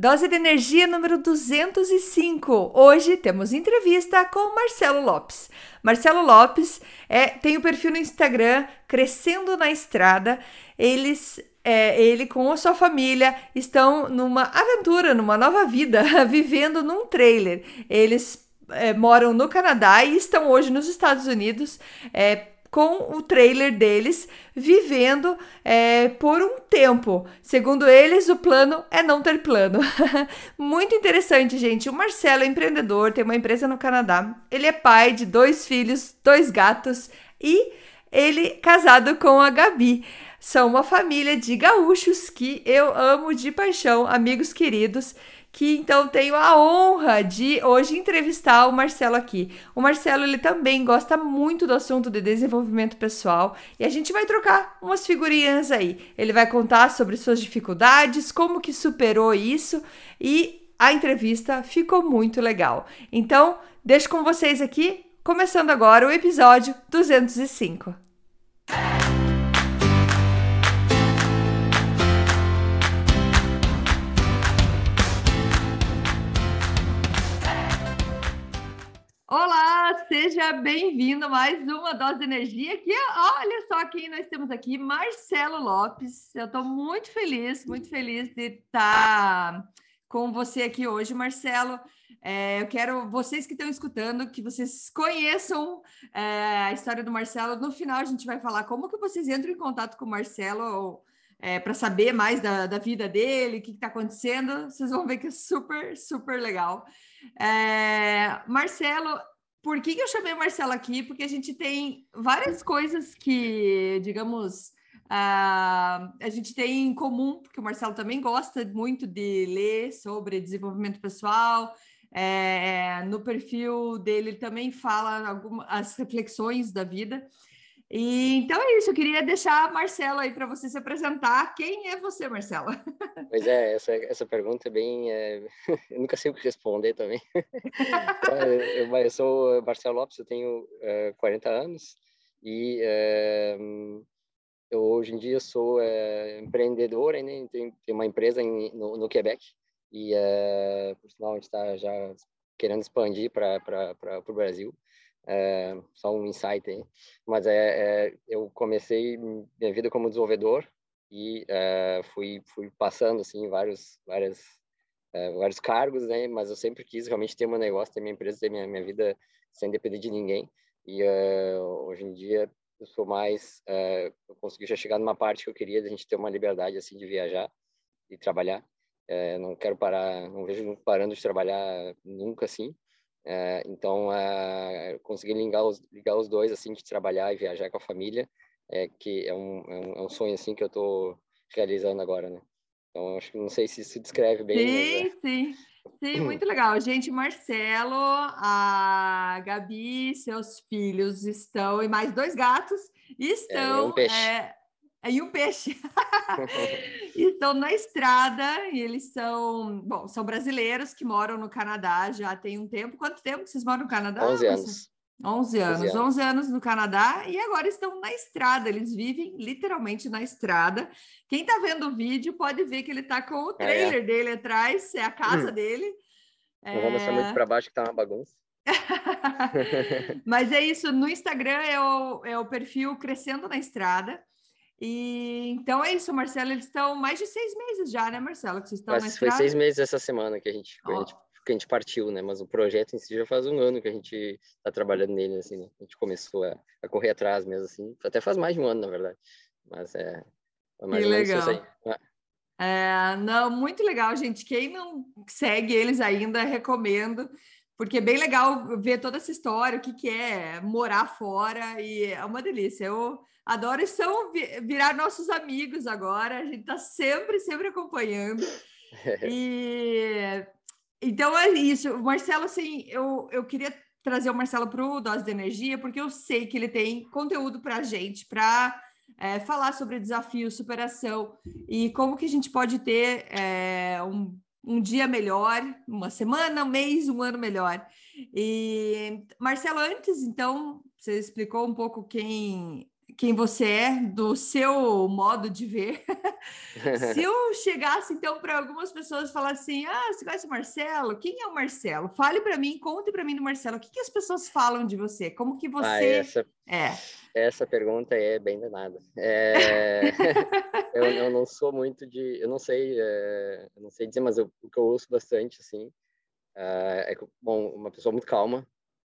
Dose de energia número 205. Hoje temos entrevista com Marcelo Lopes. Marcelo Lopes é, tem o perfil no Instagram Crescendo na Estrada. Eles é, ele com a sua família estão numa aventura, numa nova vida, vivendo num trailer. Eles é, moram no Canadá e estão hoje nos Estados Unidos. É, com o trailer deles vivendo é, por um tempo. Segundo eles, o plano é não ter plano. Muito interessante, gente. O Marcelo é empreendedor, tem uma empresa no Canadá. Ele é pai de dois filhos, dois gatos e ele casado com a Gabi. São uma família de gaúchos que eu amo de paixão, amigos queridos que então tenho a honra de hoje entrevistar o Marcelo aqui. O Marcelo ele também gosta muito do assunto de desenvolvimento pessoal e a gente vai trocar umas figurinhas aí. Ele vai contar sobre suas dificuldades, como que superou isso e a entrevista ficou muito legal. Então, deixo com vocês aqui, começando agora o episódio 205. Seja bem-vindo a mais uma dose de energia. Que olha só quem nós temos aqui, Marcelo Lopes. Eu estou muito feliz, muito feliz de estar com você aqui hoje, Marcelo. É, eu quero vocês que estão escutando que vocês conheçam é, a história do Marcelo. No final a gente vai falar como que vocês entram em contato com o Marcelo é, para saber mais da, da vida dele, o que está acontecendo. Vocês vão ver que é super, super legal. É, Marcelo, por que, eu chamei o Marcelo aqui? Porque a gente tem várias coisas que, digamos, uh, a gente tem em comum, porque o Marcelo também gosta muito de ler sobre desenvolvimento pessoal. É, no perfil dele ele também fala algumas as reflexões da vida. E, então é isso, eu queria deixar a Marcela aí para você se apresentar. Quem é você, Marcela? Pois é, essa, essa pergunta é bem. É... Eu nunca sei o que responder também. eu, eu sou Marcelo Lopes, eu tenho é, 40 anos e é, eu hoje em dia sou é, empreendedor, né? tenho, tenho uma empresa em, no, no Quebec e, por sinal, a gente está já querendo expandir para o Brasil. É, só um insight aí. Mas é, é, eu comecei minha vida como desenvolvedor e é, fui fui passando assim vários várias é, vários cargos, né? Mas eu sempre quis realmente ter meu negócio, ter minha empresa, ter minha minha vida sem depender de ninguém. E é, hoje em dia eu sou mais é, eu consegui já chegar numa parte que eu queria, a gente ter uma liberdade assim de viajar e trabalhar. não quero parar, não vejo parando de trabalhar nunca assim. É, então, é, conseguir ligar os, ligar os dois, assim, de trabalhar e viajar com a família, é que é um, é um, é um sonho, assim, que eu estou realizando agora, né? Então, acho que não sei se se descreve bem. Sim, mas, é... sim. Sim, muito legal. Gente, Marcelo, a Gabi, seus filhos estão, e mais dois gatos, estão. É, um peixe. É, e um peixe. estão na estrada e eles são, bom, são brasileiros que moram no Canadá já tem um tempo. Quanto tempo vocês moram no Canadá? 11 anos. 11 anos, 11 anos, 11 anos no Canadá e agora estão na estrada, eles vivem literalmente na estrada. Quem está vendo o vídeo pode ver que ele está com o trailer é, é. dele atrás, é a casa hum. dele. Não é... vou mostrar muito para baixo que tá uma bagunça. Mas é isso, no Instagram é o, é o perfil Crescendo na Estrada. E então é isso, Marcelo. Eles estão mais de seis meses já, né, Marcelo? Que vocês estão Mas foi seis meses essa semana que a gente, oh. a gente, que a gente partiu, né? Mas o projeto em si já faz um ano que a gente está trabalhando nele, assim, né? A gente começou a, a, correr atrás mesmo, assim. Até faz mais de um ano, na verdade. Mas é, mais que legal. isso aí. É, não, muito legal, gente. Quem não segue eles ainda, recomendo porque é bem legal ver toda essa história, o que, que é morar fora, e é uma delícia. Eu adoro, são virar nossos amigos agora, a gente está sempre, sempre acompanhando. e então é isso. Marcelo, assim, eu, eu queria trazer o Marcelo para o Dose de Energia, porque eu sei que ele tem conteúdo para a gente, para é, falar sobre desafio, superação e como que a gente pode ter é, um um dia melhor, uma semana, um mês, um ano melhor. E Marcelo, antes, então, você explicou um pouco quem quem você é, do seu modo de ver. Se eu chegasse então para algumas pessoas falar assim: "Ah, você conhece o Marcelo? Quem é o Marcelo? Fale para mim, conte para mim do Marcelo. O que, que as pessoas falam de você? Como que ah, você ah, essa, é?" Essa pergunta é bem danada. É... eu, eu, não sou muito de, eu não sei, é... eu não sei dizer, mas eu, o que eu ouço bastante assim é, é bom, uma pessoa muito calma.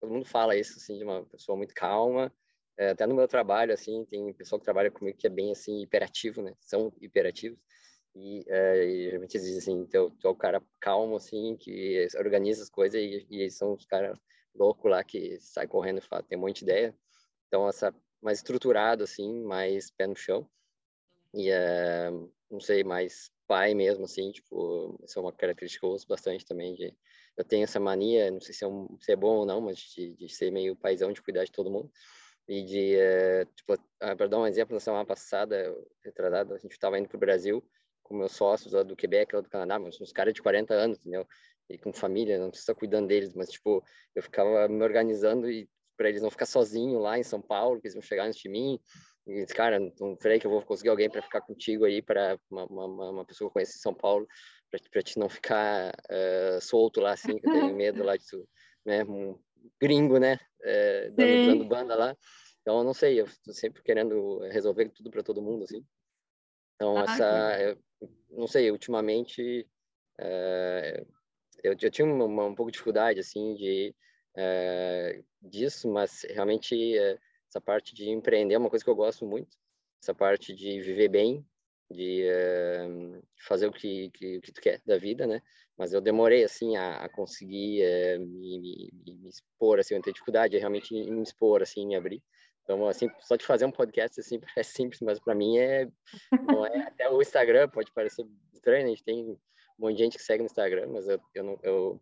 Todo mundo fala isso assim de uma pessoa muito calma é, até no meu trabalho, assim, tem pessoal que trabalha comigo que é bem, assim, hiperativo, né? São hiperativos. E, é, e geralmente eles dizem assim, tu, tu é o cara calmo, assim, que organiza as coisas e, e são os caras loucos lá que sai correndo e fala, tem um monte de ideia. Então, essa mais estruturado, assim, mais pé no chão. E, é, não sei, mais pai mesmo, assim, tipo, isso é uma característica que eu uso bastante também de... Eu tenho essa mania, não sei se é, um, se é bom ou não, mas de, de ser meio paizão, de cuidar de todo mundo e de, uh, tipo, uh, para dar um exemplo, na semana passada, retrasada, a gente estava indo para o Brasil com meus sócios lá do Quebec, lá do Canadá, mas uns caras de 40 anos, entendeu? E com família, não precisa cuidando deles, mas, tipo, eu ficava me organizando e para eles não ficar sozinho lá em São Paulo, que eles vão chegar antes de mim, e disse, cara, não creio que eu vou conseguir alguém para ficar contigo aí, para uma, uma, uma, pessoa que eu conheço em São Paulo, para te não ficar uh, solto lá, assim, que eu tenho medo lá de tu, né, gringo, né, uh, dando, dando, banda lá. Então, eu não sei, eu estou sempre querendo resolver tudo para todo mundo, assim. Então, ah, essa, eu, não sei, ultimamente, uh, eu, eu tinha uma, um pouco de dificuldade, assim, de, uh, disso, mas realmente uh, essa parte de empreender é uma coisa que eu gosto muito, essa parte de viver bem, de fazer o que, que, que tu quer da vida, né? Mas eu demorei, assim, a, a conseguir me, me, me, expor, assim, eu tenho dificuldade realmente em me expor, assim, me abrir. Então, assim, só de fazer um podcast assim parece simples, mas para mim é, é. Até o Instagram pode parecer estranho, né? a gente tem um monte de gente que segue no Instagram, mas eu, eu não, eu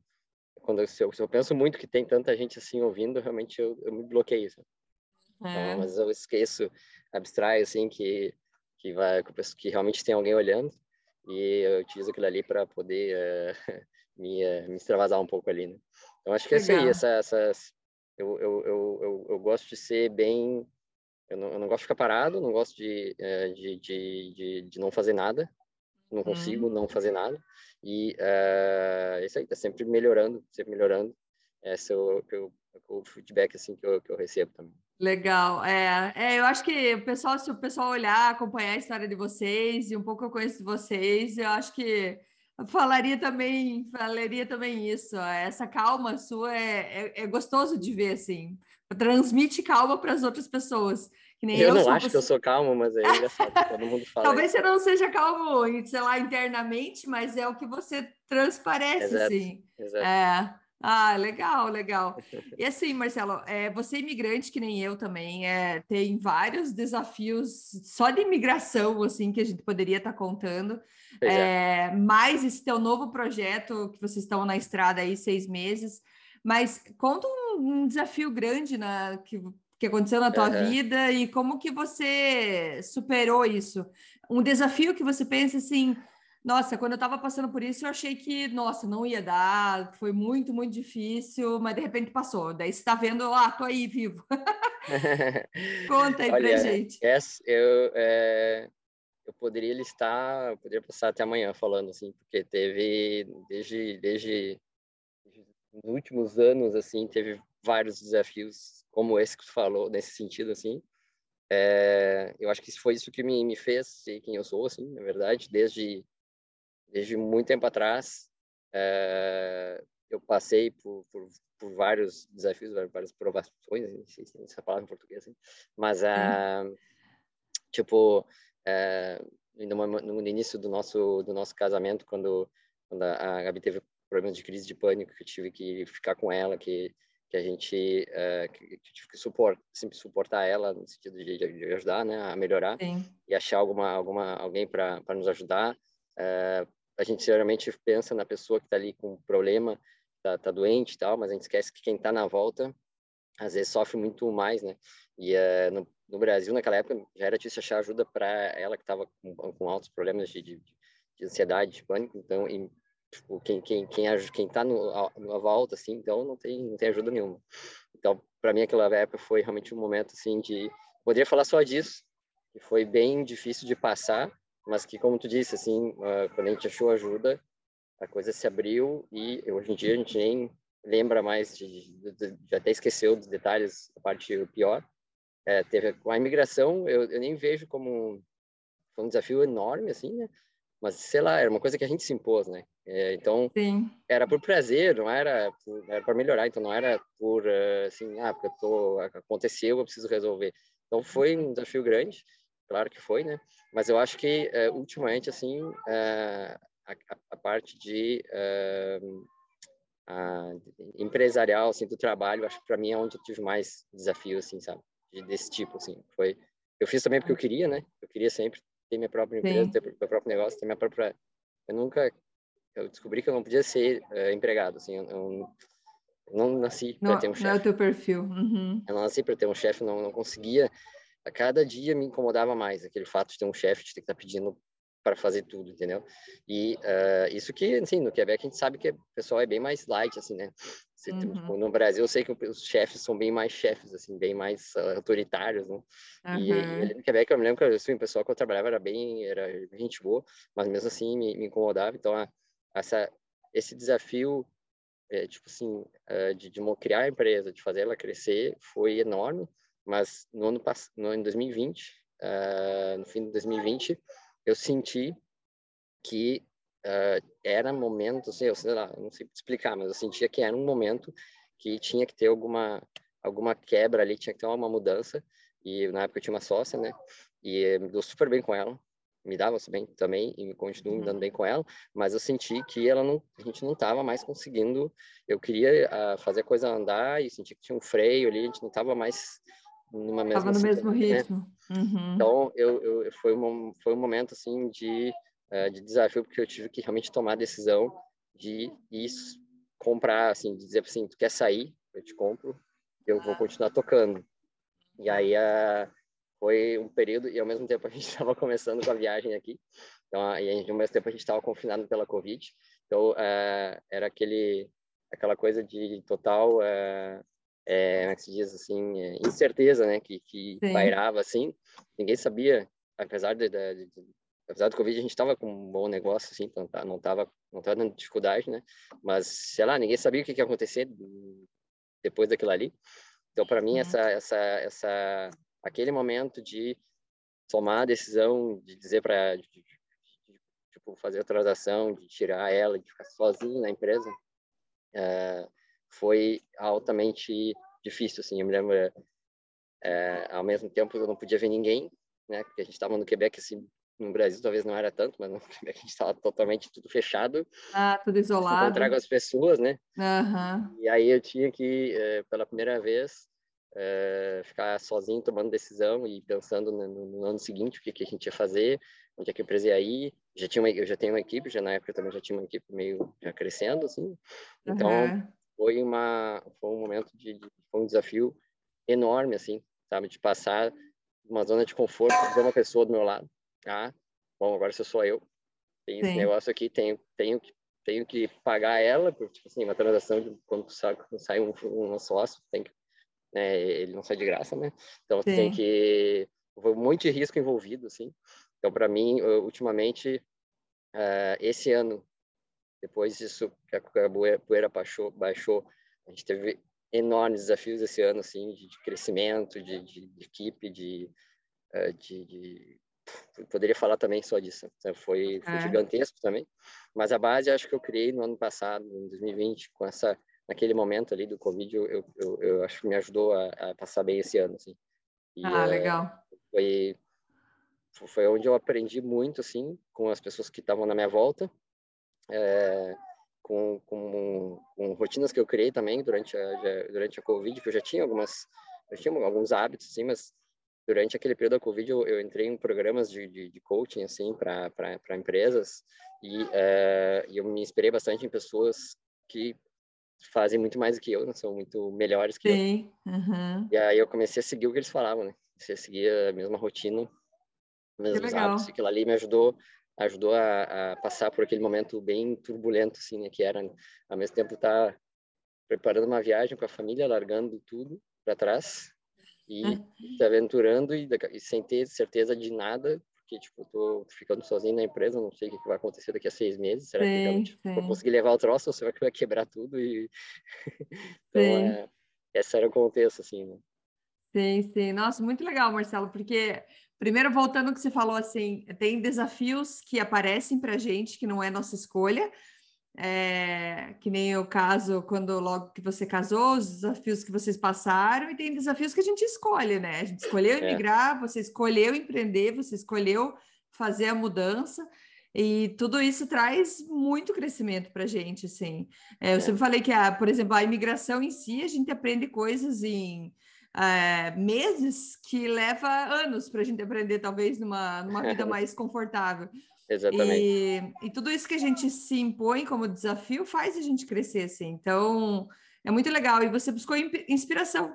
quando eu, se eu, se eu penso muito que tem tanta gente assim ouvindo, realmente eu, eu me bloqueio. Então, é. Então, mas eu esqueço, abstraio assim que que vai que realmente tem alguém olhando e eu utilizo aquilo ali para poder uh, me, uh, me extravasar um pouco ali, né? Então acho que Legal. é isso aí, essa, essas eu, eu, eu, eu, eu gosto de ser bem. Eu não, eu não gosto de ficar parado, não gosto de, eh, de, de, de, de não fazer nada, não uhum. consigo não fazer nada. E uh, isso aí, tá sempre melhorando, sempre melhorando. Esse é o, o, o feedback assim, que, eu, que eu recebo também. Legal, é, é, eu acho que o pessoal, se o pessoal olhar, acompanhar a história de vocês e um pouco eu conheço de vocês, eu acho que Falaria também, falaria também isso. Essa calma sua é, é, é gostoso de ver, assim. Transmite calma para as outras pessoas. eu, eu não acho que eu sou calmo, mas é engraçado, todo mundo fala. Talvez você não seja calmo, sei lá, internamente, mas é o que você transparece, exato, assim. Exato. É. Ah, legal, legal. E assim, Marcelo, é, você é imigrante, que nem eu também, é, tem vários desafios só de imigração, assim, que a gente poderia estar tá contando. É, é. Mais esse teu novo projeto, que vocês estão na estrada aí seis meses. Mas conta um, um desafio grande na, que, que aconteceu na tua uhum. vida e como que você superou isso. Um desafio que você pensa assim nossa, quando eu estava passando por isso, eu achei que, nossa, não ia dar, foi muito, muito difícil, mas de repente passou. Daí você está vendo, ah, tô aí vivo. Conta aí Olha, pra gente. Essa, eu, é, eu poderia listar, eu poderia passar até amanhã falando, assim, porque teve, desde, desde, desde os últimos anos, assim, teve vários desafios, como esse que tu falou, nesse sentido, assim. É, eu acho que foi isso que me, me fez ser quem eu sou, assim, na verdade, desde desde muito tempo atrás, é, eu passei por, por, por, vários desafios, várias provações, não sei se tem essa palavra em português, assim, mas, uh, tipo, é, no, no, início do nosso, do nosso casamento, quando, quando a Gabi teve problemas de crise de pânico, que eu tive que ficar com ela, que que a gente uh, que, que tive que suport, sempre suportar ela no sentido de, de ajudar né a melhorar Sim. e achar alguma alguma alguém para nos ajudar uh, a gente geralmente pensa na pessoa que está ali com problema, está tá doente e tal, mas a gente esquece que quem está na volta às vezes sofre muito mais, né? E uh, no, no, Brasil, naquela época, já era difícil achar ajuda para ela que estava com, com, altos problemas de, de, de, ansiedade, de pânico. Então, e, tipo, quem quem quem quem está na volta, assim, então não tem não tem ajuda nenhuma. Então, para mim, aquela época foi realmente um momento assim de poderia falar só disso, que foi bem difícil de passar, mas que, como tu disse, assim, uh, quando a gente achou ajuda, a coisa se abriu e hoje em dia a gente nem lembra mais, de, de, de até esqueceu dos detalhes, a parte pior. É, teve com a imigração, eu, eu nem vejo como foi um desafio enorme, assim, né? Mas, sei lá, era uma coisa que a gente se impôs, né? É, então, Sim. era por prazer, não era, era para melhorar, então não era por, uh, assim, ah, porque eu tô, aconteceu, eu preciso resolver. Então, foi um desafio grande, claro que foi, né? Mas eu acho que, uh, ultimamente, assim, uh, a, a, parte de empresarial, assim, do trabalho, acho que para mim é onde eu tive mais desafio, assim, sabe? De, desse tipo, assim. Foi, eu fiz também porque eu queria, né? Eu queria sempre ter minha própria empresa, Sim. ter meu próprio negócio, ter minha própria. Eu nunca. Eu descobri que eu não podia ser empregado, assim. Eu, eu, não nasci para ter um chefe. Não é o teu perfil. Uhum. Eu não nasci para ter um chefe, não, não conseguia. A cada dia me incomodava mais aquele fato de ter um chefe, de ter que estar tá pedindo para fazer tudo, entendeu? E uh, isso que, assim, no Quebec a gente sabe que o pessoal é bem mais light, assim, né? Uhum. Tipo, no Brasil eu sei que os chefes são bem mais chefes, assim, bem mais uh, autoritários, né? Uhum. E, e, no Quebec eu me lembro que assim, o pessoal que eu trabalhava era bem, era gente boa, mas mesmo assim me, me incomodava. Então, a, essa, esse desafio, é, tipo assim, uh, de, de criar a empresa, de fazer ela crescer, foi enorme. Mas no ano passado, no, em 2020, no fim de 2020 eu senti que uh, era momento, assim, eu sei lá, não sei explicar, mas eu sentia que era um momento que tinha que ter alguma alguma quebra ali, tinha que ter uma mudança. E na época eu tinha uma sócia, né? E me deu super bem com ela, me dava bem também e continuo me dando uhum. bem com ela, mas eu senti que ela não, a gente não estava mais conseguindo. Eu queria uh, fazer a coisa andar e senti que tinha um freio ali, a gente não estava mais numa mesma Tava no mesmo né? ritmo. Uhum. Então, eu, eu, foi, um, foi um momento, assim, de, uh, de desafio, porque eu tive que realmente tomar a decisão de ir comprar, assim, de dizer assim, tu quer sair? Eu te compro, eu vou continuar tocando. E aí, uh, foi um período, e ao mesmo tempo a gente estava começando com a viagem aqui, então, e ao mesmo tempo a gente estava confinado pela Covid, então, uh, era aquele, aquela coisa de total uh, é, como é que se diz assim, é, incerteza, né, que, que pairava assim, ninguém sabia, apesar de, de, de, apesar do Covid, a gente estava com um bom negócio, assim, então tá, não estava não tava dando dificuldade, né, mas, sei lá, ninguém sabia o que, que ia acontecer depois daquilo ali, então, para mim, uhum. essa, essa, essa, aquele momento de tomar a decisão de dizer para, tipo, fazer a transação, de tirar ela, de ficar sozinho na empresa, uh, foi altamente difícil, assim, eu me lembro, é, ao mesmo tempo eu não podia ver ninguém, né, porque a gente estava no Quebec, assim, no Brasil talvez não era tanto, mas no Quebec a gente estava totalmente tudo fechado. Ah, tudo isolado. Encontrar com as pessoas, né? Uhum. E aí eu tinha que, é, pela primeira vez, é, ficar sozinho tomando decisão e pensando no, no, ano seguinte o que, que a gente ia fazer, onde é que a empresa ia ir. Já tinha uma, eu já tenho uma equipe, já na época também já tinha uma equipe meio já crescendo, assim. Então, uhum foi uma foi um momento de, de, foi um desafio enorme assim sabe de passar uma zona de conforto de uma pessoa do meu lado ah bom agora sou só eu tem esse negócio aqui tenho tenho que tenho que pagar ela por tipo assim uma transação de quando sai, sai um, um sócio tem que né, ele não sai de graça né? Então Sim. tem que foi muito risco envolvido assim. Então para mim ultimamente uh, esse ano depois disso que a poeira baixou, baixou, a gente teve enormes desafios esse ano, assim, de, de crescimento, de, de, de, equipe, de, uh, de, poderia falar também só disso. Então, foi, foi é. gigantesco também. Mas a base, acho que eu criei no ano passado, em 2020, com essa naquele momento ali do Covid, eu, eu, eu, eu acho que me ajudou a, a, passar bem esse ano, assim. E, ah, legal. Uh, foi foi onde eu aprendi muito, assim, com as pessoas que estavam na minha volta é, com, com, com, rotinas que eu criei também durante a, durante a Covid, que eu já tinha algumas, eu tinha alguns hábitos, assim, mas durante aquele período da Covid eu, eu entrei em programas de, de, de coaching, assim, para empresas e, é, eu me inspirei bastante em pessoas que fazem muito mais do que eu, não são muito melhores que Sim. eu. Uhum. E aí eu comecei a seguir o que eles falavam, né? Comecei a seguir a mesma rotina, mesmos hábitos, aquilo ali me ajudou ajudou a, a, passar por aquele momento bem turbulento, assim, né, que era, ao mesmo tempo, estar tá preparando uma viagem com a família, largando tudo para trás e se aventurando e, e, sem ter certeza de nada, porque, tipo, tô ficando sozinho na empresa, não sei o que vai acontecer daqui a seis meses, será que realmente vou conseguir levar o troço ou será que vai quebrar tudo e... então, é, esse era o contexto, assim, né? Sim, sim. Nossa, muito legal, Marcelo, porque primeiro voltando ao que você falou assim, tem desafios que aparecem para gente que não é nossa escolha, é, que nem o caso quando logo que você casou, os desafios que vocês passaram, e tem desafios que a gente escolhe, né? A gente escolheu é. emigrar, é. você escolheu empreender, você escolheu fazer a mudança. E tudo isso traz muito crescimento para a gente, assim. É, eu é. sempre falei que, a, por exemplo, a imigração em si, a gente aprende coisas em é, meses que leva anos para a gente aprender, talvez, numa, numa vida mais confortável. Exatamente. E, e, tudo isso que a gente se impõe como desafio faz a gente crescer, assim. Então, é muito legal. E você buscou inspiração,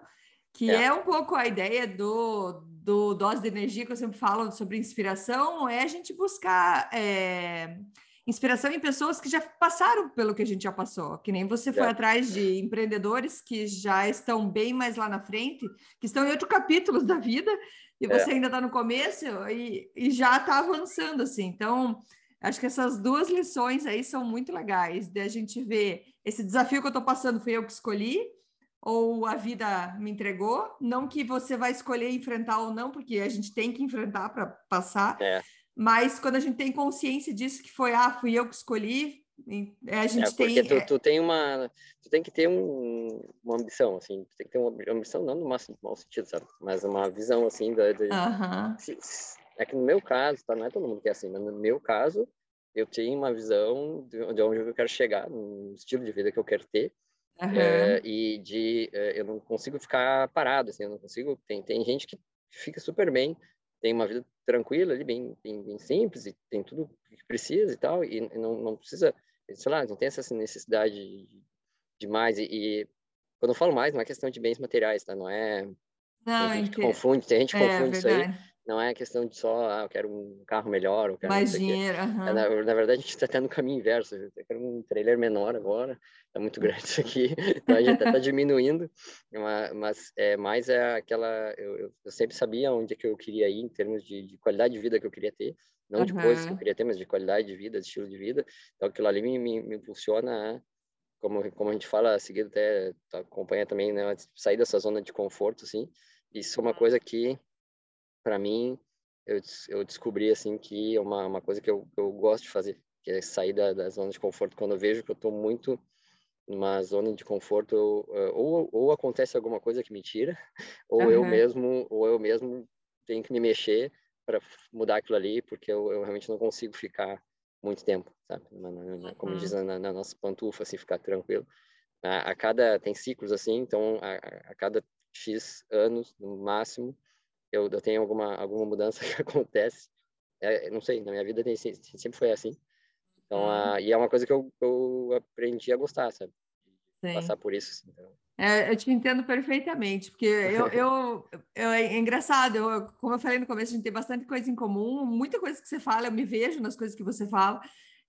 que é, é um pouco a ideia do, do dose de energia que eu sempre falo sobre inspiração, é a gente buscar é, inspiração em pessoas que já passaram pelo que a gente já passou, que nem você foi é. atrás de empreendedores que já estão bem mais lá na frente, que estão em outros capítulos da vida, e é. você é. ainda está no começo e, e já está avançando, assim. Então, acho que essas duas lições aí são muito legais, de a gente ver esse desafio que eu estou passando, fui eu que escolhi, ou a vida me entregou, não que você vai escolher enfrentar ou não, porque a gente tem que enfrentar para passar, é. Mas quando a gente tem consciência disso, que foi, ah, fui eu que escolhi, é, a gente é, porque tem... Tu, tu, tem uma... Tu tem que ter um, uma ambição, assim, tu tem que ter uma ambição, não no máximo, mau sentido, sabe? Mas uma visão, assim, da... da uh -huh. é que no meu caso, tá? Não é todo mundo que é assim, mas no meu caso, eu tenho uma visão de, de onde eu quero chegar, no estilo de vida que eu quero ter, Uhum. É, e de é, eu não consigo ficar parado assim eu não consigo tem tem gente que fica super bem tem uma vida tranquila ali, bem, bem, bem simples, e tem tudo que precisa e tal, e não, não precisa, sei lá, não tem essa necessidade de mais. E, e quando eu falo mais, não é questão de bens materiais, tá? Não é. Não, tem gente que confunde, tem gente que é, confunde isso aí não é questão de só, ah, eu quero um carro melhor, eu quero mais dinheiro. Uhum. É, na, na, verdade, a gente está até no caminho inverso. Eu quero um trailer menor agora, está muito grande isso aqui, então a gente está diminuindo, mas, mas é, mais é aquela. Eu, eu, sempre sabia onde é que eu queria ir em termos de, de qualidade de vida que eu queria ter, não uhum. de coisas que eu queria ter, mas de qualidade de vida, de estilo de vida. Então aquilo ali me, me, me impulsiona a como, como a gente fala, seguido até acompanha também, né, sair dessa zona de conforto, assim, isso é uma coisa que para mim, eu, eu descobri assim que é uma, uma coisa que eu, eu gosto de fazer, que é sair da, da zona de conforto. Quando eu vejo que eu estou muito numa zona de conforto, ou, ou acontece alguma coisa que me tira, ou uhum. eu mesmo, ou eu mesmo tenho que me mexer para mudar aquilo ali, porque eu, eu, realmente não consigo ficar muito tempo, sabe? Como uhum. diz na, na, nossa pantufa, assim, ficar tranquilo. A, a, cada tem ciclos assim, então a, a cada x anos no máximo eu, eu tenho alguma alguma mudança que acontece. É, não sei, na minha vida tem, sempre foi assim. Então, uhum. e é uma coisa que eu, eu aprendi a gostar, sabe? Sim. Passar por isso. Assim, então. É, eu te entendo perfeitamente, porque eu, eu, eu, é engraçado, eu, como eu falei no começo, a gente tem bastante coisa em comum, muita coisa que você fala, eu me vejo nas coisas que você fala,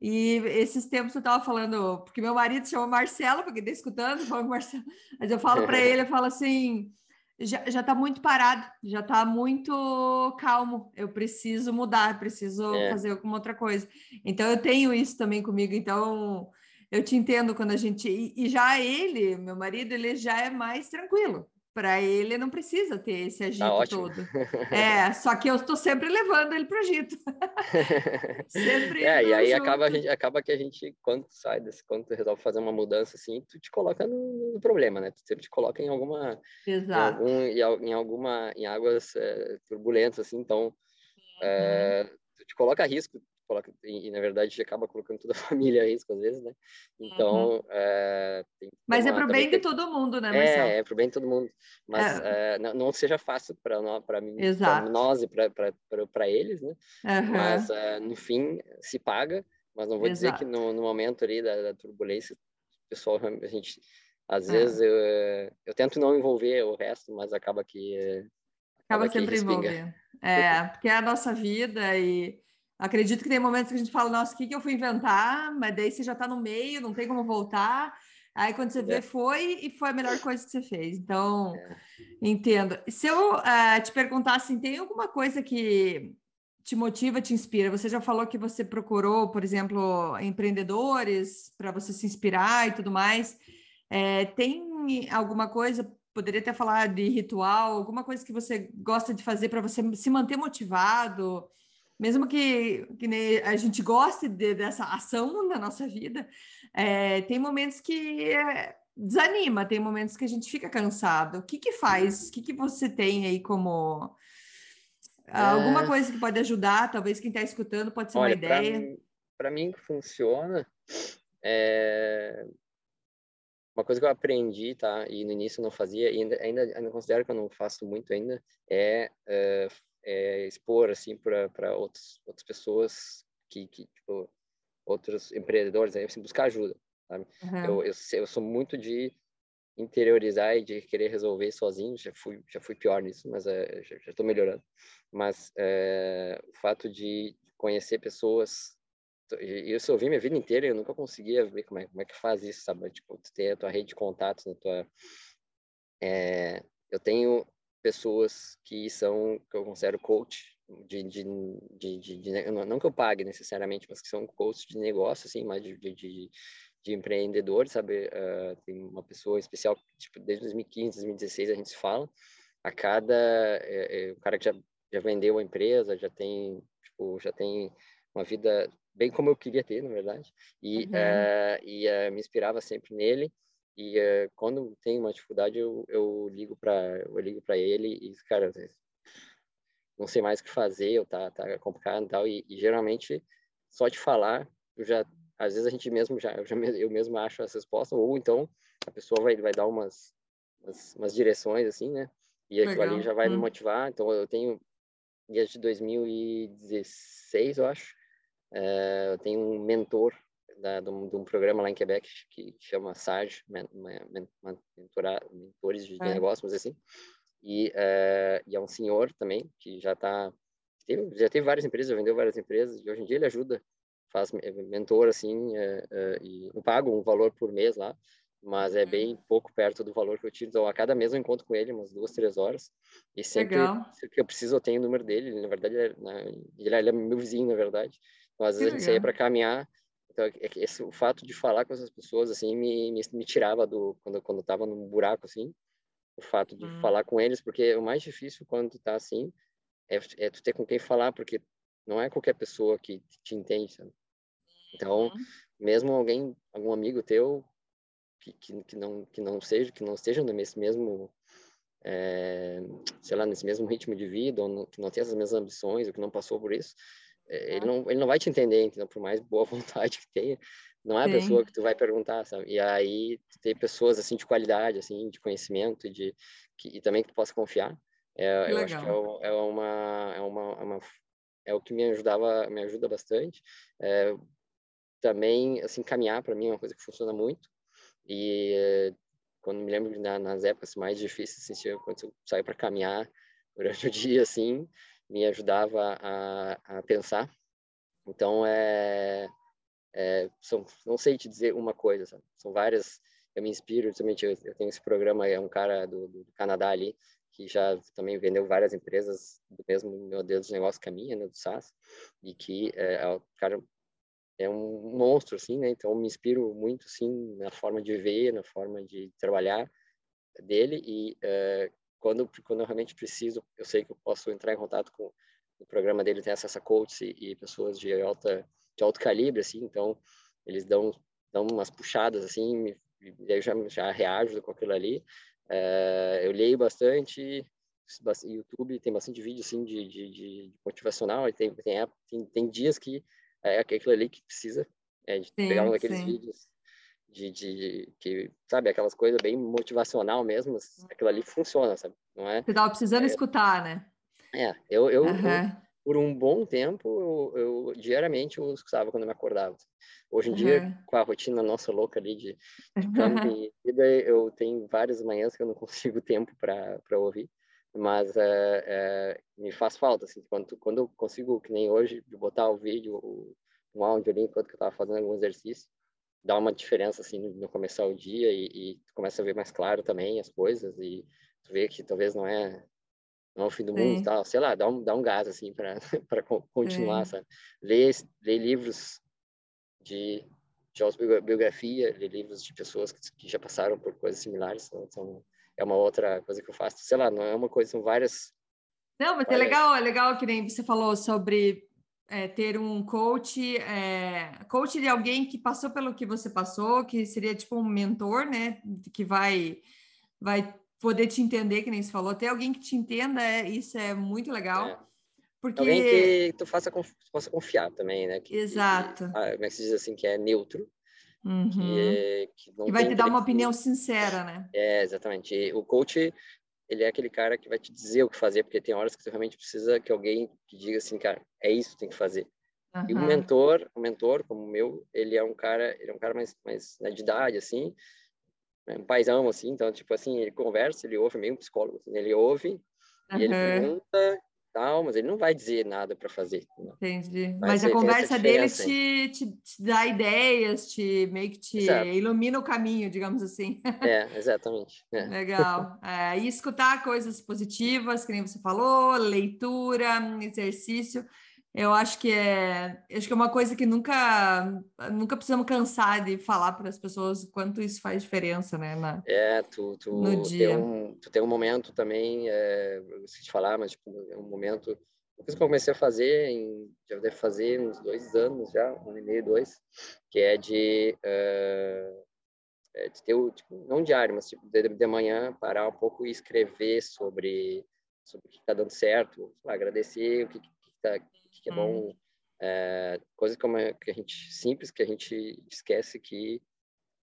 e esses tempos eu estava falando, porque meu marido chama Marcelo, porque está escutando, fala Marcelo, mas eu falo para ele, eu falo assim, já, já tá muito parado, já está muito calmo. Eu preciso mudar, preciso é. fazer alguma outra coisa. Então eu tenho isso também comigo. Então eu te entendo quando a gente. E, e já ele, meu marido, ele já é mais tranquilo para ele não precisa ter esse tá agito tá todo. É, só que eu estou sempre levando ele para o agito. sempre. É, e aí acaba, a gente, acaba que a gente, quando sai desse, quando tu resolve fazer uma mudança assim, tu te coloca no, no problema, né? Tu sempre te coloca em alguma. Exato. Em, algum, em alguma, em águas é, turbulentas, assim, então. Uhum. É, tu te coloca a risco coloca e, na verdade acaba colocando toda a família a risco às vezes, né? Então, uhum. é, mas é para o bem de todo mundo, né, Marcelo? É, é para o bem de todo mundo, mas é. É, não, não, seja fácil para nós, para mim, para nós e para eles, né? Uhum. Mas no fim se paga, mas não vou Exato. dizer que no, no momento ali da, da, turbulência, o pessoal a gente às vezes eu, eu tento não envolver o resto, mas acaba que acaba, acaba sempre envolvendo. É, porque é a nossa vida e Acredito que tem momentos que a gente fala, nossa, o que, que eu fui inventar? Mas daí você já está no meio, não tem como voltar. Aí quando você é. vê, foi e foi a melhor coisa que você fez. Então, é. entendo. Se eu uh, te perguntar assim, tem alguma coisa que te motiva, te inspira? Você já falou que você procurou, por exemplo, empreendedores para você se inspirar e tudo mais. É, tem alguma coisa, poderia até falar de ritual, alguma coisa que você gosta de fazer para você se manter motivado? Mesmo que, que a gente goste de, dessa ação na nossa vida, é, tem momentos que é, desanima, tem momentos que a gente fica cansado. O que que faz? O que que você tem aí como é... alguma coisa que pode ajudar? Talvez quem está escutando pode ser Olha, uma ideia. Para mim, que funciona é uma coisa que eu aprendi, tá? E no início eu não fazia, e ainda, ainda, ainda considero que eu não faço muito ainda, é, é é, expor assim para outras outras pessoas que, que tipo, outros empreendedores aí assim, buscar ajuda sabe? Uhum. Eu, eu, eu sou muito de interiorizar e de querer resolver sozinho já fui já fui pior nisso mas é, já estou melhorando mas é, o fato de conhecer pessoas isso eu vi minha vida inteira e eu nunca conseguia ver como é, como é que faz isso sabe tipo ter a tua rede de contatos na tua é, eu tenho pessoas que são, que eu considero coach de, de, de, de, de não que eu pague necessariamente, mas que são coaches de negócio, assim, mais de, de, de, de empreendedores, sabe? Uh, tem uma pessoa especial, tipo, desde 2015, 2016 a gente se fala, a cada, é, é, o cara que já, já vendeu a empresa, já tem, tipo, já tem uma vida bem como eu queria ter, na verdade, e, uhum. uh, e uh, me inspirava sempre nele, e uh, quando tem uma dificuldade, eu, eu ligo para eu ligo para ele e, cara, não sei mais o que fazer, eu tá, tá complicado e tal. E, e geralmente, só de falar, eu já, às vezes a gente mesmo já, eu, já, eu mesmo acho as respostas, ou então a pessoa vai, vai dar umas, umas, umas direções, assim, né? E aquilo ali já vai hum. me motivar. Então, eu tenho, desde 2016, eu acho, é, eu tenho um mentor da, de, um, de, um, programa lá em Quebec que, chama SAG, mentora, Mentores de, é. Negócios, assim. E, uh, e é um senhor também que já está já teve várias empresas, já vendeu várias empresas e hoje em dia ele ajuda, faz mentor assim uh, uh, e não pago um valor por mês lá, mas é bem uhum. pouco perto do valor que eu tiro. Então, a cada mês eu encontro com ele umas duas, três horas. E sempre, sempre que eu preciso, eu tenho o número dele. Ele, na verdade, é, né, ele, é, ele, é meu vizinho, na verdade. Então, às vezes, que a gente saía para caminhar então, é esse, o fato de falar com essas pessoas, assim, me, me, me tirava do... Quando, quando eu tava num buraco, assim, o fato de hum. falar com eles, porque o mais difícil quando tu tá assim, é, é tu ter com quem falar, porque não é qualquer pessoa que te entende, sabe? Então, uhum. mesmo alguém, algum amigo teu que, que, que, não que não seja que não esteja nesse mesmo é, sei lá nesse mesmo ritmo de vida ou no, que não tenha as mesmas ambições ou que não passou por isso é, ele não, ele não vai te entender, entendeu? Por mais boa vontade que tenha, não é a pessoa que tu vai perguntar, sabe? E aí tem pessoas assim de qualidade, assim, de conhecimento, de que, e também que tu possa confiar. É, eu acho que é, é, uma, é uma, é uma é o que me ajudava, me ajuda bastante. É, também assim caminhar para mim é uma coisa que funciona muito. E quando me lembro na, nas épocas mais difíceis, assim, quando eu saio para caminhar durante o dia assim, me ajudava a, a pensar. Então, é, é, são, não sei te dizer uma coisa, sabe? são várias. Eu me inspiro, justamente, eu, eu tenho esse programa, é um cara do, do, Canadá ali, que já também vendeu várias empresas do mesmo modelo de negócio que a minha, né, do SaaS, e que é, é, o cara é um monstro, assim, né? Então, me inspiro muito, assim, na forma de ver, na forma de trabalhar dele e é, quando, quando eu realmente preciso, eu sei que eu posso entrar em contato com o programa dele, tem acesso a coaches e, e pessoas de alta de alto calibre, assim, então eles dão dão umas puxadas, assim, e eu já, já reajo com aquilo ali. É, eu leio bastante, YouTube tem bastante vídeo, assim, de, de, de motivacional, e tem, tem, tem, tem dias que é aquilo ali que precisa é, de sim, pegar um daqueles sim. vídeos de, de, que, sabe, aquelas coisas bem motivacional mesmo, aquilo ali funciona, sabe? Não é? Você tava precisando é, escutar, né? É, eu, eu, uhum. eu, por um bom tempo, eu, eu, diariamente eu escutava quando eu me acordava. Hoje em uhum. dia, com a rotina nossa louca ali de, de campo vida, eu tenho várias manhãs que eu não consigo tempo para ouvir, mas é, é, me faz falta, assim, quando, quando eu consigo, que nem hoje, de botar o vídeo, o, um áudio ali enquanto eu estava fazendo algum exercício, dá uma diferença assim no começar o dia e, e começa a ver mais claro também as coisas e tu vê que talvez não é não é o fim do Sim. mundo tal sei lá dá um dá um gás assim para para continuar Sim. sabe ler ler livros de de autobiografia ler livros de pessoas que, que já passaram por coisas similares então, é uma outra coisa que eu faço sei lá não é uma coisa são várias não, mas é legal, é legal que nem você falou sobre é, ter um coach, é, coach de alguém que passou pelo que você passou, que seria tipo um mentor, né? Que vai, vai poder te entender, que nem você falou. Ter alguém que te entenda, é, isso é muito legal. É. Porque... Alguém que tu faça, possa confiar também, né? Que, Exato. Que, ah, como é que se diz assim, que é neutro. Uhum. Que, é, que, que vai te dar uma opinião sincera, né? É, exatamente. O coach, ele é aquele cara que vai te dizer o que fazer, porque tem horas que você realmente precisa que alguém que diga assim, cara, é isso que tem que fazer. Uhum. E o mentor, o mentor como o meu, ele é um cara, ele é um cara mais, mais né, de idade, assim, né, um paizão, assim, então, tipo assim, ele conversa, ele ouve, meio um psicólogo, assim, ele ouve uhum. e ele pergunta tal, mas ele não vai dizer nada para fazer. Não. Entendi. Mas a conversa dele te, te, te, dá ideias, te meio que te Exato. ilumina o caminho, digamos assim. É, exatamente. É. Legal. É, e escutar coisas positivas, que nem você falou, leitura, exercício. Eu acho que é, acho que é uma coisa que nunca, nunca precisamos cansar de falar para as pessoas o quanto isso faz diferença, né? Na, é, tu, tu, no dia. Tem um, tu tem um momento também, é, eu esqueci de falar, mas tipo, é um momento, depois que eu comecei a fazer, em, já deve fazer uns dois anos já, um ano e meio, dois, que é de, uh, é de ter, o, tipo, não diário, mas tipo, de, de manhã parar um pouco e escrever sobre, sobre o que está dando certo, agradecer o que está que é bom. É, coisa como é, que a gente simples que a gente esquece que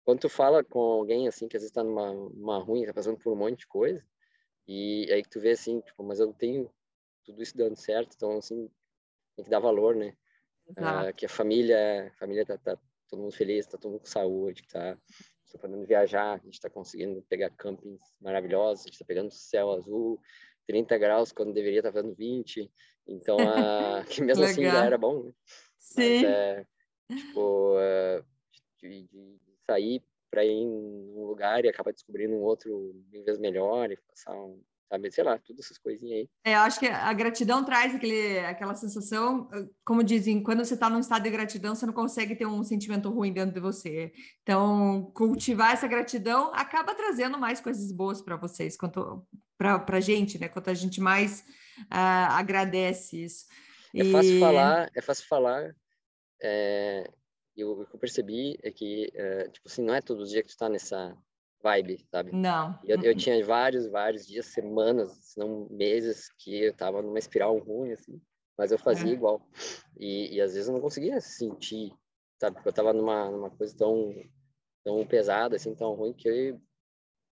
quando tu fala com alguém assim que às vezes está numa uma ruim, tá passando por um monte de coisa e aí que tu vê assim, tipo, mas eu tenho tudo isso dando certo, então assim tem que dar valor, né? É, que a família, a família tá, tá, todo mundo feliz, tá todo mundo com saúde, tá, tá podendo viajar, a gente está conseguindo pegar campings maravilhosos, a gente está pegando céu azul, 30 graus quando deveria estar tá fazendo 20. Então, a, que mesmo assim já era bom, né? Sim. Mas, é, tipo, é, de, de, sair para ir em um lugar e acabar descobrindo um outro mil vezes melhor e passar um, sabe, sei lá, todas essas coisinhas aí. É, eu acho que a gratidão traz aquele, aquela sensação, como dizem, quando você está num estado de gratidão, você não consegue ter um sentimento ruim dentro de você. Então, cultivar essa gratidão acaba trazendo mais coisas boas para vocês, quanto para a gente, né? Quanto a gente mais uh, agradece isso. É e... fácil falar, é fácil falar. É, eu, o que eu percebi é que, é, tipo assim, não é todos os dias que tu está nessa vibe, sabe? Não. Eu, eu, tinha vários, vários dias, semanas, se não meses, que eu tava numa espiral ruim, assim, mas eu fazia é. igual. E, e às vezes eu não conseguia sentir, sabe? Porque eu tava numa, numa coisa tão, tão pesada, assim, tão ruim, que eu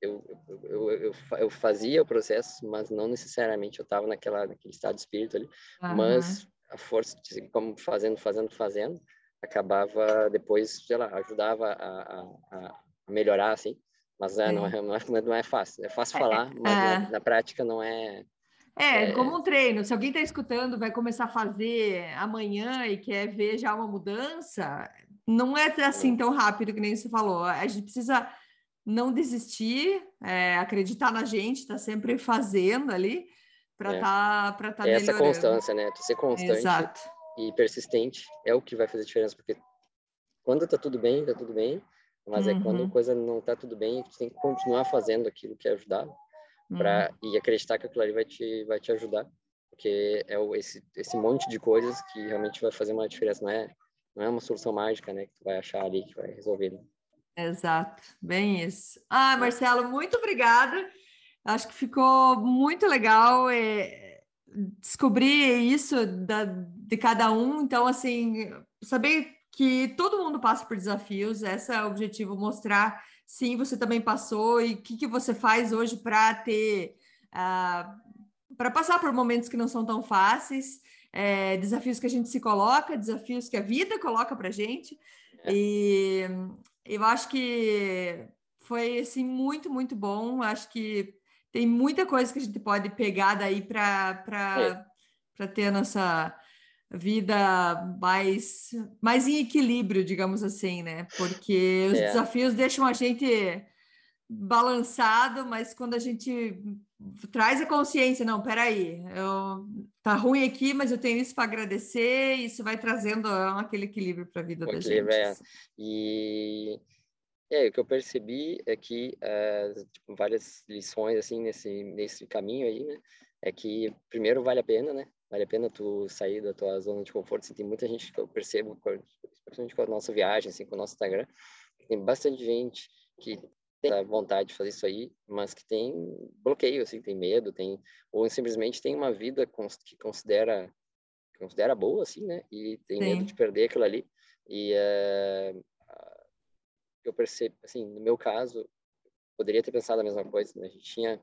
eu, eu, eu, eu, fazia o processo, mas não necessariamente eu estava naquela naquele estado de espírito ali, uhum. mas a força de como fazendo, fazendo, fazendo, acabava depois, sei lá, ajudava a, a, a melhorar, assim, mas é, não, é, não, é, não é fácil, é fácil é, falar, mas na, é. na, prática não é... É, como um treino, se alguém está escutando, vai começar a fazer amanhã e quer ver já uma mudança, não é assim tão rápido que nem você falou, a gente precisa não desistir, é, acreditar na gente, tá sempre fazendo ali para é. tá para tá é Essa constância, né? Tu ser constante Exato. e persistente é o que vai fazer diferença, porque quando tá tudo bem, tá tudo bem, mas uhum. é quando a uhum. coisa não tá tudo bem, tu tem que continuar fazendo aquilo que é ajudar para uhum. e acreditar que aquilo ali vai te vai te ajudar, porque é o, esse esse monte de coisas que realmente vai fazer uma diferença, não é não é uma solução mágica, né, que tu vai achar ali que vai resolver. Né? Exato, bem isso. Ah, Marcelo, muito obrigada. Acho que ficou muito legal é, descobrir isso da, de cada um. Então, assim, saber que todo mundo passa por desafios, esse é o objetivo, mostrar sim, você também passou e o que, que você faz hoje para ter, uh, para passar por momentos que não são tão fáceis, é, desafios que a gente se coloca, desafios que a vida coloca para gente. É. E eu acho que foi assim muito, muito bom. Acho que tem muita coisa que a gente pode pegar daí para é. ter a nossa vida mais, mais em equilíbrio, digamos assim, né? Porque os é. desafios deixam a gente balançado, mas quando a gente traz a consciência, não, peraí, eu, tá ruim aqui, mas eu tenho isso para agradecer, isso vai trazendo aquele equilíbrio para a vida o da gente. É. E é, o que eu percebi é que uh, tipo, várias lições assim nesse nesse caminho aí, né? É que primeiro vale a pena, né? Vale a pena tu sair da tua zona de conforto. Assim, tem muita gente que eu percebo, principalmente com a nossa viagem, assim, com o nosso Instagram, tem bastante gente que tem a vontade de fazer isso aí, mas que tem bloqueio, assim, tem medo, tem ou simplesmente tem uma vida que considera considera boa, assim, né? E tem Sim. medo de perder aquilo ali. E uh, eu percebo, assim, no meu caso, poderia ter pensado a mesma coisa, né? A gente tinha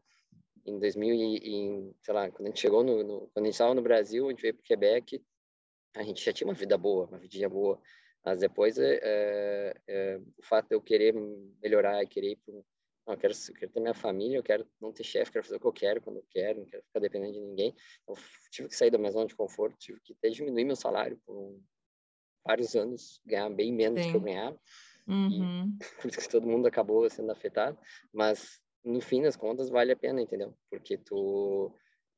em 2000 e, sei lá, quando a gente chegou no, no quando a gente estava no Brasil, a gente veio para o Quebec, a gente já tinha uma vida boa, uma vidinha boa, mas depois é, é, o fato de eu querer melhorar e querer ir para não, eu quero, eu quero ter minha família, eu quero não ter chefe, quero fazer o que eu quero quando eu quero, não quero ficar dependendo de ninguém. Eu tive que sair da minha zona de conforto, tive que até diminuir meu salário por vários anos, ganhar bem menos Sim. que eu ganhava. Uhum. por isso que todo mundo acabou sendo afetado, mas no fim das contas vale a pena, entendeu? Porque tu,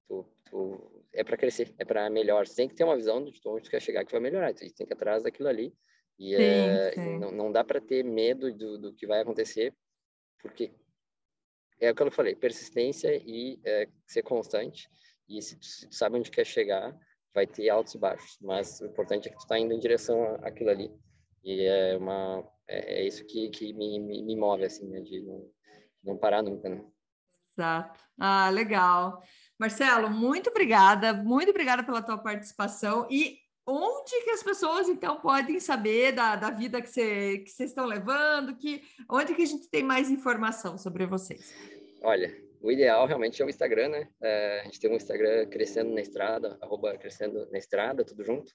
tu, tu é para crescer, é para melhor. Você tem que ter uma visão de onde tu quer chegar que vai melhorar. Tu tem que ir atrás daquilo ali. E, sim, é, sim. não, não dá para ter medo do, do que vai acontecer, porque é o que eu falei, persistência e é, ser constante. E se tu, se tu, sabe onde quer chegar, vai ter altos e baixos. Mas o importante é que tu está indo em direção àquilo ali. E é uma é, é isso que, que me, me, me move assim, né, de não, não parar nunca, né? Exato. Ah, legal. Marcelo, muito obrigada, muito obrigada pela tua participação e onde que as pessoas então podem saber da, da vida que vocês que estão levando, que onde que a gente tem mais informação sobre vocês? Olha, o ideal realmente é o Instagram, né? É, a gente tem um Instagram crescendo na estrada, arroba crescendo na estrada, tudo junto.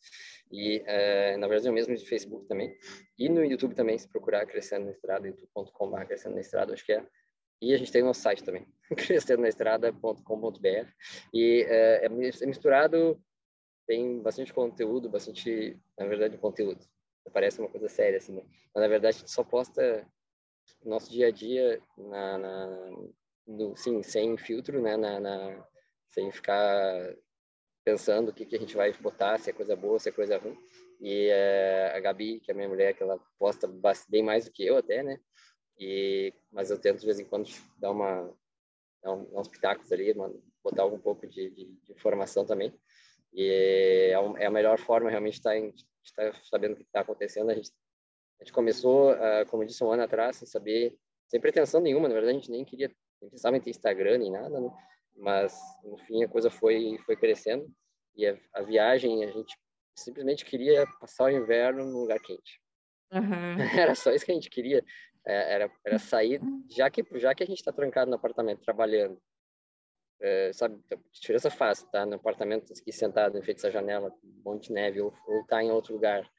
E é, na verdade é o mesmo de Facebook também. E no YouTube também, se procurar crescendo na estrada, youtube.com.br crescendo na estrada, acho que é. E a gente tem o nosso site também, crescendonaestrada.com.br. E é, é misturado tem bastante conteúdo, bastante, na verdade, conteúdo. Parece uma coisa séria, assim, né? Mas, na verdade, a gente só posta nosso dia a dia na, na no, sim, sem filtro, né? Na, na, sem ficar pensando o que, que a gente vai botar, se é coisa boa, se é coisa ruim. E é, a Gabi, que é minha mulher, que ela posta bem mais do que eu até, né? E, mas eu tento de vez em quando dar uma dar uns pitacos ali, botar algum pouco de, de, de informação também. E é, é a melhor forma realmente estar, estar sabendo o que está acontecendo. A gente, a gente começou, uh, como eu disse, um ano atrás, sem saber, sem pretensão nenhuma, na verdade a gente nem queria, nem pensava em ter Instagram nem nada, né? mas no fim a coisa foi, foi crescendo e a, a viagem, a gente simplesmente queria passar o inverno num lugar quente. Uhum. Era só isso que a gente queria, é, era, era sair, já que, já que a gente está trancado no apartamento trabalhando, é, sabe, diferença faz, tá no apartamento aqui sentado em frente à janela, um monte de neve, ou, ou tá em outro lugar.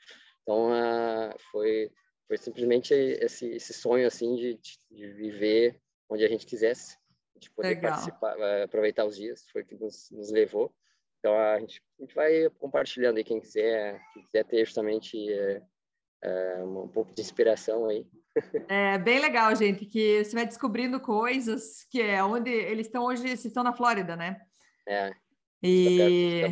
Então, uh, foi, foi simplesmente esse, esse sonho, assim, de, de viver onde a gente quisesse, de poder Legal. participar, uh, aproveitar os dias, foi o que nos, nos levou. Então, a gente, a gente vai compartilhando aí, quem quiser, quem quiser ter justamente uh, um pouco de inspiração aí, é bem legal, gente, que você vai descobrindo coisas que é onde eles estão hoje, vocês estão na Flórida, né? É. E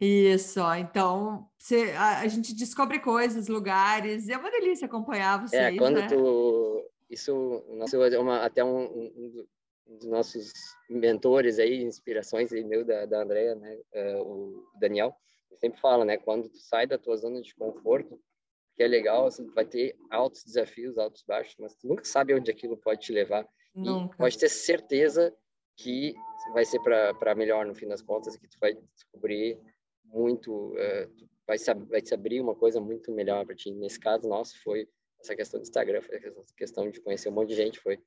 isso, então você, a, a, gente descobre coisas, lugares, é uma delícia acompanhar vocês. É, quando né? tu isso, nosso, é uma, até um, um, dos nossos mentores aí, inspirações aí meu da, da Andrea, né, uh, o Daniel, sempre fala, né, quando tu sai da tua zona de conforto, que é legal, assim, vai ter altos desafios, altos baixos, mas tu nunca sabe onde aquilo pode te levar. Nunca. E pode ter certeza que vai ser para melhor no fim das contas, que tu vai descobrir muito, uh, vai, se, vai se abrir uma coisa muito melhor para ti. Nesse caso nosso foi essa questão do Instagram, foi essa questão de conhecer um monte de gente, foi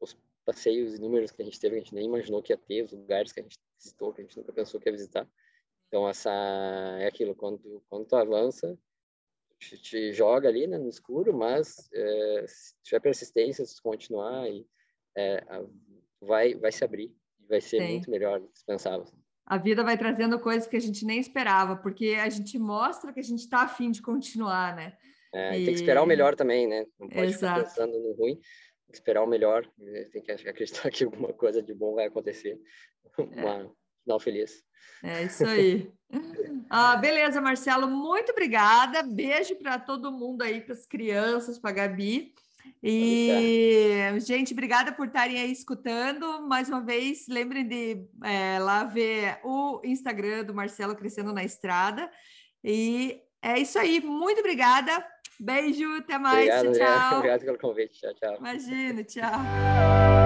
os passeios inúmeros que a gente teve, que a gente nem imaginou que ia ter, os lugares que a gente visitou, que a gente nunca pensou que ia visitar. Então, essa é aquilo, quando, quando tu avança, te, te joga ali né, no escuro, mas é, se tiver persistência, se continuar, e, é, vai, vai se abrir e vai ser Sim. muito melhor do que se pensava. A vida vai trazendo coisas que a gente nem esperava, porque a gente mostra que a gente está afim de continuar, né? É, e... Tem que esperar o melhor também, né? Não pode Exato. ficar pensando no ruim, esperar o melhor, tem que acreditar que alguma coisa de bom vai acontecer. É. Uma final feliz. É isso aí. ah, beleza, Marcelo, muito obrigada. Beijo para todo mundo aí, para as crianças, para a Gabi. E, gente, obrigada por estarem aí escutando. Mais uma vez, lembrem de é, lá ver o Instagram do Marcelo Crescendo na Estrada. E é isso aí. Muito obrigada. Beijo, até mais. Obrigado, tchau. Obrigado pelo convite. Tchau, tchau. Imagina, tchau.